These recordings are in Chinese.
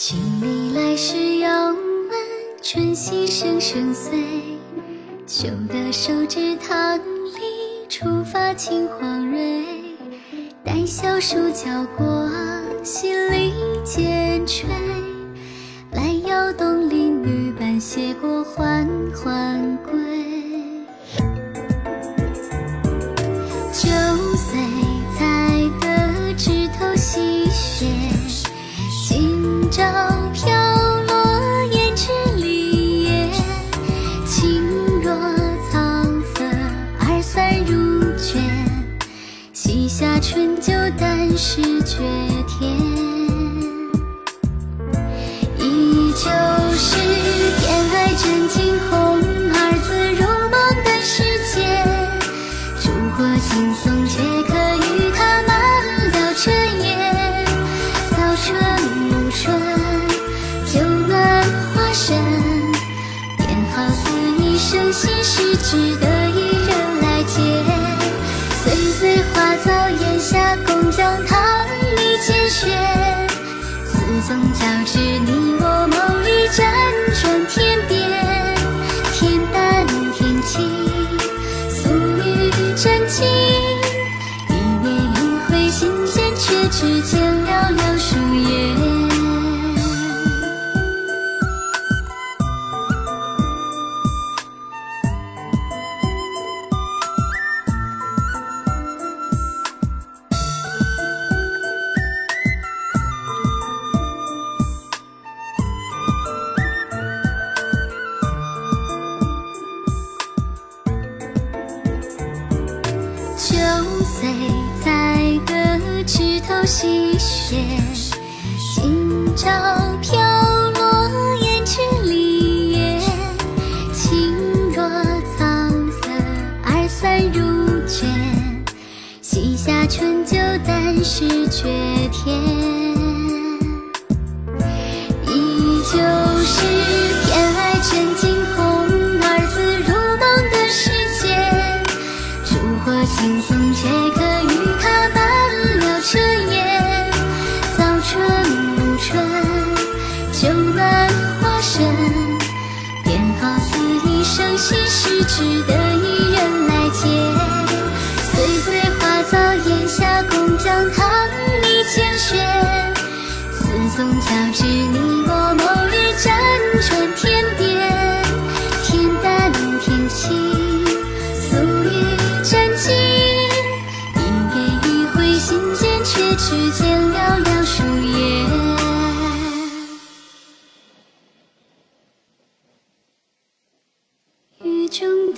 请你来时遥问春溪声声碎，秋的手指棠梨初发青黄蕊。待小暑浇过，春秋，但是绝天。依旧是天爱真惊鸿，二字如梦的世界。烛火轻松，却可与他漫聊彻夜。早春暮春，酒暖花深，便好似一生心事，只得总交织，你我梦里辗转天边，天淡天青，素雨沾襟。一年一回心间，却只见寥寥数枝头细雪，今朝飘落胭脂梨叶。轻若草色，二三如卷。西夏春秋，但是绝天。一生心事，只得一人来解。岁岁花早檐下，共将棠梨煎雪。四纵交织，你我梦里辗转天边，天淡天青，素雨沾襟。一夜一回心间，却只见寥寥数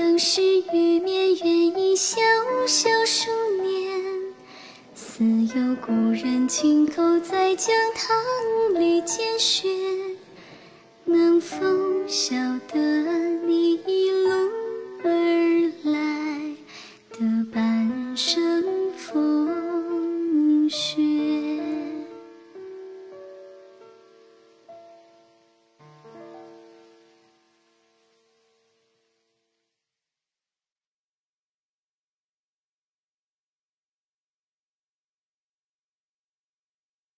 树叶。雨中灯是玉面，愿意潇潇数年。似有故人轻叩在江塘里见雪，能否晓得你